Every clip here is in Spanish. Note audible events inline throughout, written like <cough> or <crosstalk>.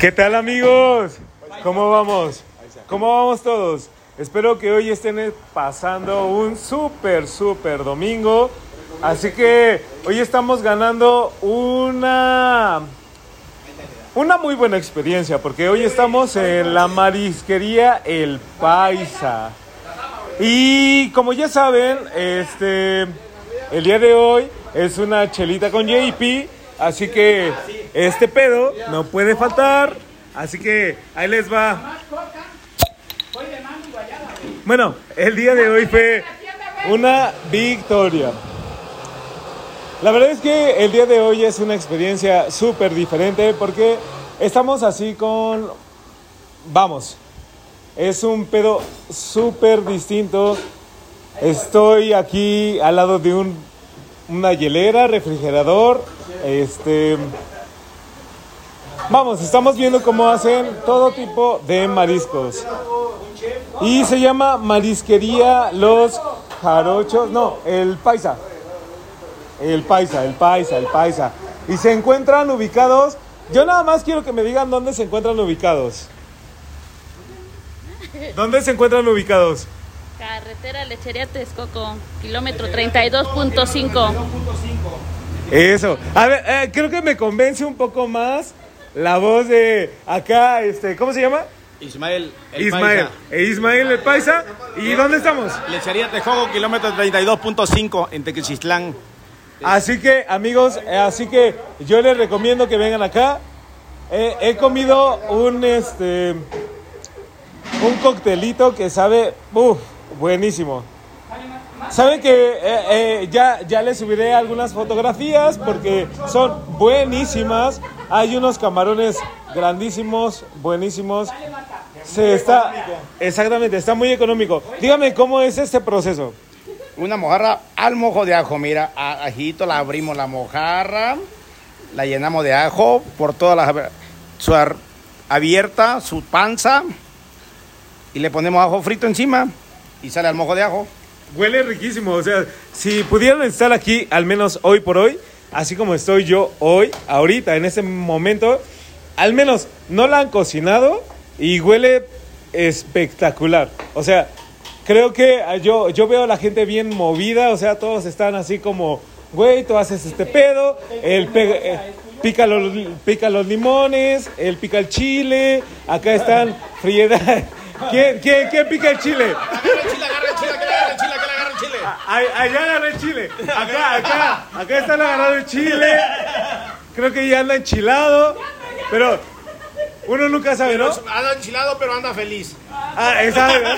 ¿Qué tal amigos? ¿Cómo vamos? ¿Cómo vamos todos? Espero que hoy estén pasando un súper, súper domingo. Así que hoy estamos ganando una, una muy buena experiencia porque hoy estamos en la marisquería El Paisa. Y como ya saben, este, el día de hoy es una chelita con JP. Así que este pedo no puede faltar. Así que ahí les va. Bueno, el día de hoy fue una victoria. La verdad es que el día de hoy es una experiencia súper diferente porque estamos así con... Vamos, es un pedo súper distinto. Estoy aquí al lado de un, una hielera, refrigerador. Este... Vamos, estamos viendo cómo hacen todo tipo de mariscos. Y se llama Marisquería Los Jarochos. No, el Paisa. El Paisa, el Paisa, el Paisa. Y se encuentran ubicados. Yo nada más quiero que me digan dónde se encuentran ubicados. ¿Dónde se encuentran ubicados? Carretera Lechería Texcoco, kilómetro 32.5. Eso. A ver, eh, creo que me convence un poco más la voz de acá, este, ¿cómo se llama? Ismael, el Ismael. Paisa. E Ismael el Paisa. ¿Y dónde estamos? Lechería Texcoco, kilómetro 32.5 en Tequisistlán. Así que, amigos, eh, así que yo les recomiendo que vengan acá. Eh, he comido un este un coctelito que sabe uf, buenísimo. Saben que eh, eh, ya, ya les subiré algunas fotografías porque son buenísimas. Hay unos camarones grandísimos, buenísimos. Se está, exactamente, está muy económico. Dígame cómo es este proceso. Una mojarra al mojo de ajo, mira, ajito, la abrimos la mojarra, la llenamos de ajo por toda la su ar- abierta, su panza, y le ponemos ajo frito encima y sale al mojo de ajo. Huele riquísimo, o sea, si pudieran estar aquí, al menos hoy por hoy, así como estoy yo hoy, ahorita, en este momento, al menos no la han cocinado y huele espectacular. O sea, creo que ah, yo, yo veo a la gente bien movida, o sea, todos están así como, güey, tú haces este pedo, el eh, pica, los, pica los limones, él pica el chile, acá están <laughs> frieda. <laughs> ¿Quién, quién, quién pica el chile? Allá agarré el chile. Acá, acá, acá están agarrando el chile. Creo que ya anda enchilado. Pero uno nunca sabe, ¿no? Anda enchilado, pero anda feliz. Ah, exacto.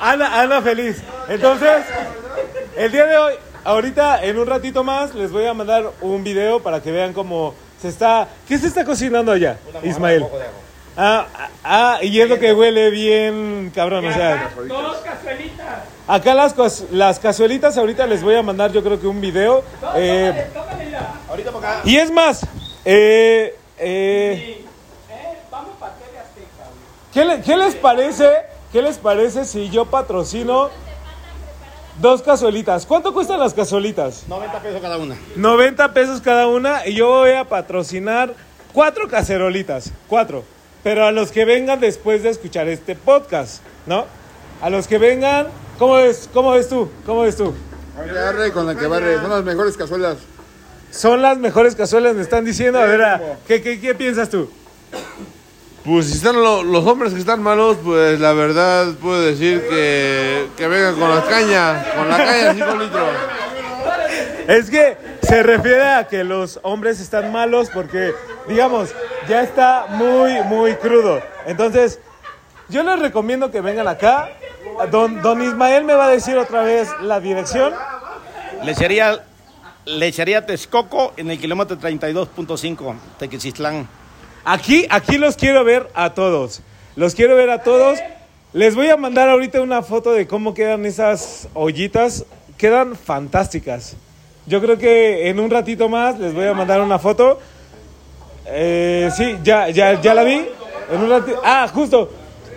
Anda, anda feliz. Entonces, el día de hoy, ahorita en un ratito más, les voy a mandar un video para que vean cómo se está. ¿Qué se está cocinando allá, Ismael? Ah, ah, ah, y es lo que huele bien, cabrón, o sea. Dos cazuelitas. Acá las, las cazuelitas, ahorita les voy a mandar yo creo que un video. eh, Ahorita por acá. y es más, eh, eh, Eh. ¿qué, le- qué les parece? ¿Qué les parece si yo patrocino dos cazuelitas? ¿Cuánto cuestan las cazuelitas? 90 pesos cada una. 90 pesos cada una y yo voy a patrocinar cuatro cacerolitas, cuatro. Pero a los que vengan después de escuchar este podcast, ¿no? A los que vengan, ¿cómo ves, cómo ves tú? ¿Cómo ves tú? Arre, con la que barre. Son las mejores cazuelas. Son las mejores cazuelas, me están diciendo. A ver, a- ¿qué, qué, qué piensas tú? Pues si están lo- los hombres que están malos, pues la verdad puedo decir que, que vengan con las cañas, con la caña de 5 litros. Es que se refiere a que los hombres están malos porque, digamos, ya está muy, muy crudo. Entonces, yo les recomiendo que vengan acá. Don, don Ismael me va a decir otra vez la dirección. Lechería, lechería Texcoco en el kilómetro 32.5, Tequisistlán. Aquí, aquí los quiero ver a todos. Los quiero ver a todos. Les voy a mandar ahorita una foto de cómo quedan esas ollitas. Quedan fantásticas. Yo creo que en un ratito más les voy a mandar una foto. Eh, sí, ya, ya, ya la vi. En un rati- Ah, justo.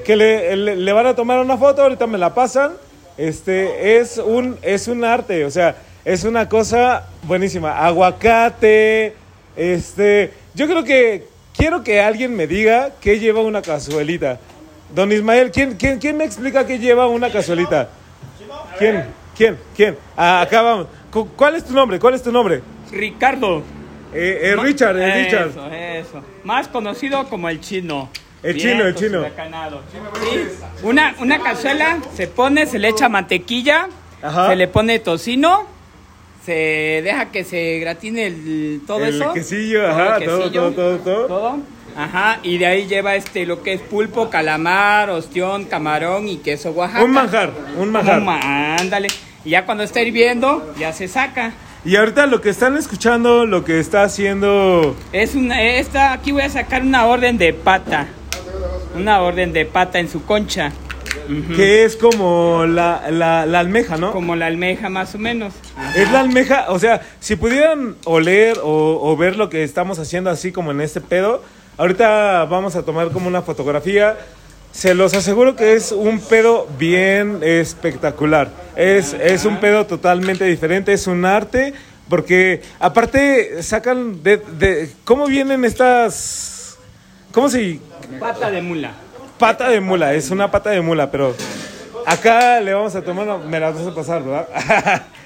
Que le, le- le van a tomar una foto, ahorita me la pasan. Este es un, es un arte, o sea, es una cosa buenísima. Aguacate, este. Yo creo que quiero que alguien me diga qué lleva una cazuelita. Don Ismael, ¿quién, quién, quién me explica qué lleva una cazuelita? ¿Quién? ¿Quién? ¿Quién? Ah, acá vamos. Cu- ¿Cuál es tu nombre? ¿Cuál es tu nombre? Ricardo. Eh, eh, Richard, eh, Richard. Eso, eso. Más conocido como el chino. El chino, el chino. Sí. Una, una cazuela se pone, se le echa mantequilla, Ajá. se le pone tocino, se deja que se gratine el, todo El eso. quesillo, el ajá, todo, todo, todo, todo. Ajá, y de ahí lleva este lo que es pulpo, calamar, ostión, camarón y queso Oaxaca. Un manjar, un manjar. Ándale. Y ya cuando está hirviendo, ya se saca. Y ahorita lo que están escuchando, lo que está haciendo... Es una, esta, aquí voy a sacar una orden de pata. Una orden de pata en su concha. Que es como la, la, la almeja, ¿no? Como la almeja más o menos. Es la almeja, o sea, si pudieran oler o, o ver lo que estamos haciendo así como en este pedo, ahorita vamos a tomar como una fotografía. Se los aseguro que es un pedo bien espectacular. Es, es un pedo totalmente diferente, es un arte, porque aparte sacan de... de ¿Cómo vienen estas... ¿Cómo se...? Pata de mula. Pata de mula, es una pata de mula, pero acá le vamos a tomar, no, me las vas a pasar, ¿verdad? <laughs>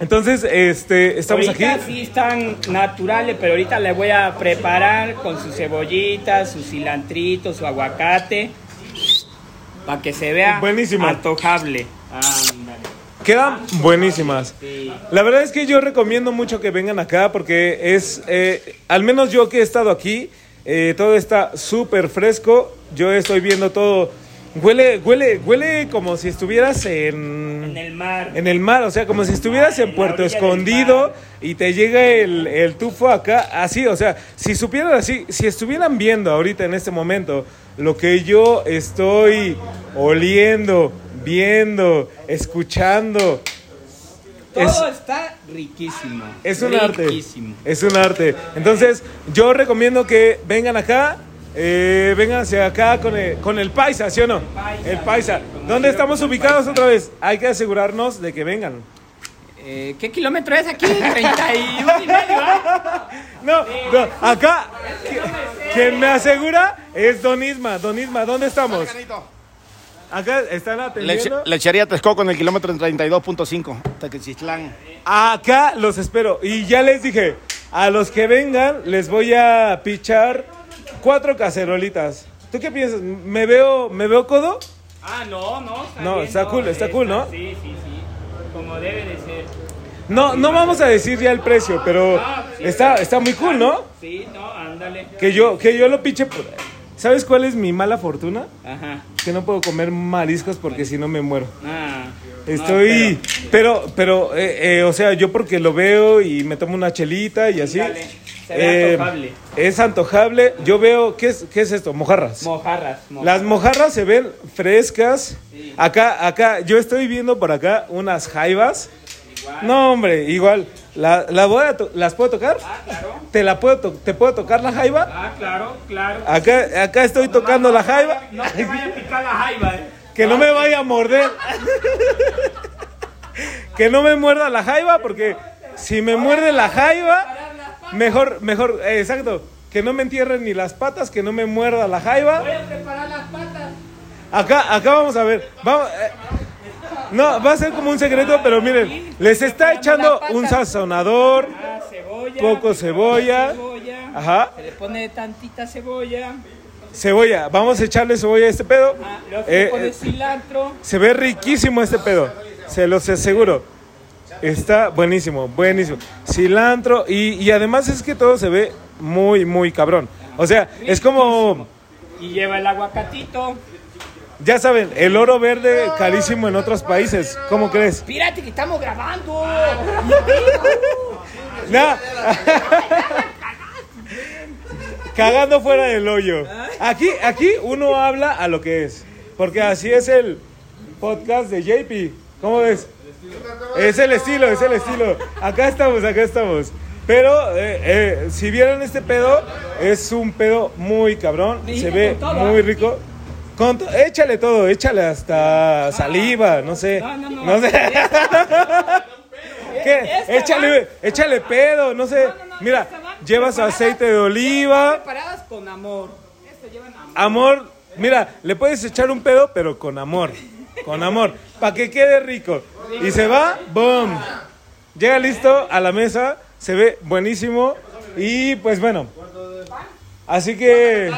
Entonces, este, estamos ahorita aquí. sí están naturales, pero ahorita le voy a preparar con sus cebollitas, su cilantrito, su aguacate, para que se vea Buenísimo. antojable. Ándale. Quedan buenísimas. Sí. La verdad es que yo recomiendo mucho que vengan acá porque es, eh, al menos yo que he estado aquí, eh, todo está súper fresco. Yo estoy viendo todo. Huele, huele, huele como si estuvieras en, En el mar. En el mar, o sea, como si estuvieras en la Puerto Escondido y te llega el, el tufo acá, así, o sea, si supieran así, si estuvieran viendo ahorita en este momento lo que yo estoy oliendo, viendo, escuchando, Todo es- está riquísimo. es un arte. Es un arte. Entonces, yo recomiendo que vengan acá. Eh, vengan hacia acá con el, con el paisa, ¿sí o no? paisa, El paisa. sí, como ¿Dónde estamos el ubicados paisa. otra vez? Hay que asegurarnos de que vengan. Eh, ¿Qué kilómetro es aquí? 31 y medio, ¿ah? <laughs> No, no, acá qui- quien me asegura es Don Isma. Don Isma, ¿dónde estamos? Acá están atendiendo. lechería Texcoco en el kilómetro 32.5, Tequecitlán. Acá los espero. Y ya les dije, a los que vengan les voy a pichar cuatro cacerolitas. ¿Tú qué piensas? ¿Me veo, me veo codo? Ah, no, no. Está No, bien, está cool, está cool, ¿no? Sí, sí, sí. Como debe de ser. No, no vamos a decir ya el precio, pero está, está muy cool, ¿no? Sí, no, ándale. Que yo, que yo lo piche. por- ¿Sabes cuál es mi mala fortuna? Ajá. Que no puedo comer mariscos porque si no me muero. Ah. Estoy, pero, pero, eh, eh, o sea, yo porque lo veo y me tomo una chelita y así. Dale, se ve eh, antojable. es antojable. Yo veo, ¿qué es, qué es esto? Mojarras. Mojarras. mojarras. Las mojarras se ven frescas. Acá, acá, yo estoy viendo por acá unas jaivas. No, hombre, igual. La, la voy a ¿Las puedo tocar? Ah, claro. ¿Te la puedo to- ¿Te puedo tocar la jaiva? Ah, claro, claro. Acá, acá estoy tocando la jaiva. No te vaya a picar la jaiba, eh. Que no me vaya a morder. que no me muerda la jaiba, porque si me muerde la jaiba, mejor, mejor, eh, exacto. Que no me entierren ni las patas, que no me muerda la jaiba. Voy a preparar las patas. Acá, acá vamos a ver. Vamos, eh, no, va a ser como un secreto, pero miren, les está echando un sazonador. Ah. Poco cebolla. Ajá. Se le pone tantita cebolla. Cebolla, vamos a echarle cebolla a este pedo. Ah, Eh, pone eh, cilantro. Se ve riquísimo este pedo. Se los aseguro. Está buenísimo, buenísimo. Cilantro y, y además es que todo se ve muy, muy cabrón. O sea, es como, Y lleva el aguacatito. Ya saben, el oro verde carísimo en otros países. ¿Cómo crees? Espérate que estamos grabando. Nah. Cagando fuera del hoyo. Aquí, aquí uno habla a lo que es. Porque así es el podcast de JP. ¿Cómo ves? Es el estilo, es el estilo. Acá estamos, acá estamos. Pero eh, eh, si vieron este pedo, es un pedo muy cabrón. Se ve muy ¿ah? rico. Con to- échale todo, échale hasta saliva, no sé. No, no, no. sé. <laughs> ¿Qué? Échale, échale pedo, no sé. no, Mira, llevas aceite de oliva. Preparadas con amor. Amor, mira, le puedes echar un pedo, pero con amor. Con amor. Para que quede rico. Y se va, boom. Llega listo a la mesa, se ve buenísimo. Y pues bueno. Así que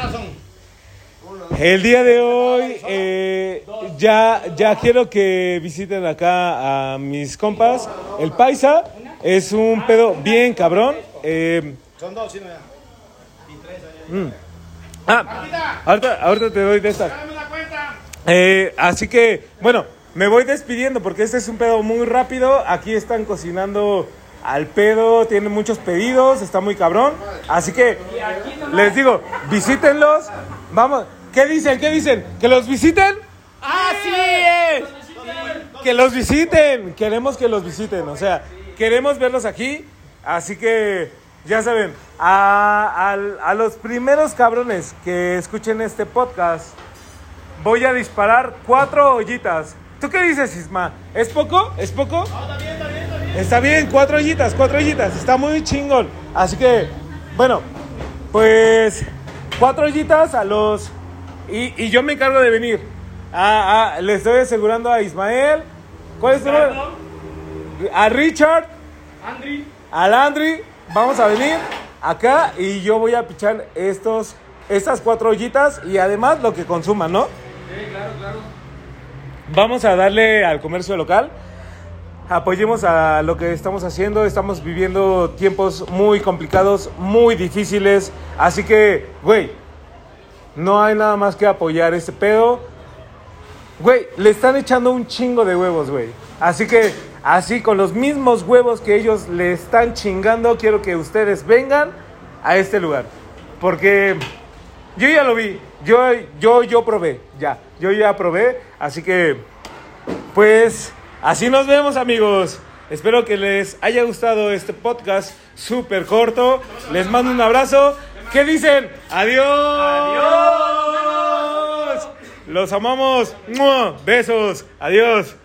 el día de hoy eh, ya, ya quiero que visiten acá a mis compas. El paisa es un pedo bien cabrón. Eh, Son dos, sí, no ya. ah, ahorita, ahorita te doy de estas. Eh, así que, bueno, me voy despidiendo porque este es un pedo muy rápido. Aquí están cocinando al pedo, tienen muchos pedidos, está muy cabrón. Así que les digo, visítenlos. Vamos, ¿qué dicen? ¿Qué dicen? ¿Que los visiten? ¡Así es! Que los visiten. Queremos que los visiten. O sea, queremos verlos aquí. Así que, ya saben, a, al- a los primeros cabrones que escuchen este podcast, voy a disparar cuatro ollitas. ¿Tú qué dices, Isma? ¿Es poco? ¿Es poco? está bien, cuatro ollitas, cuatro ollitas. Está muy chingón. Así que, bueno, pues cuatro ollitas a los... Y, y yo me encargo de venir. Ah, ah, le estoy asegurando a Ismael. ¿Cuál es tu nombre? A Richard. Al Andri. Vamos a venir acá y yo voy a pichar estos, estas cuatro ollitas y además lo que consuman, ¿no? Vamos a darle al comercio local. Apoyemos a lo que estamos haciendo. Estamos viviendo tiempos muy complicados, muy difíciles. Así que, güey, no hay nada más que apoyar este pedo. Güey, le están echando un chingo de huevos, güey. Así que, así con los mismos huevos que ellos le están chingando, quiero que ustedes vengan a este lugar. Porque yo ya lo vi. Yo, yo, yo probé. Ya. Yo ya probé. Así que, pues, así nos vemos, amigos. Espero que les haya gustado este podcast súper corto. Les mando un abrazo. ¿Qué dicen? Adiós. Adiós. Los amamos. ¡Mua! Besos. Adiós.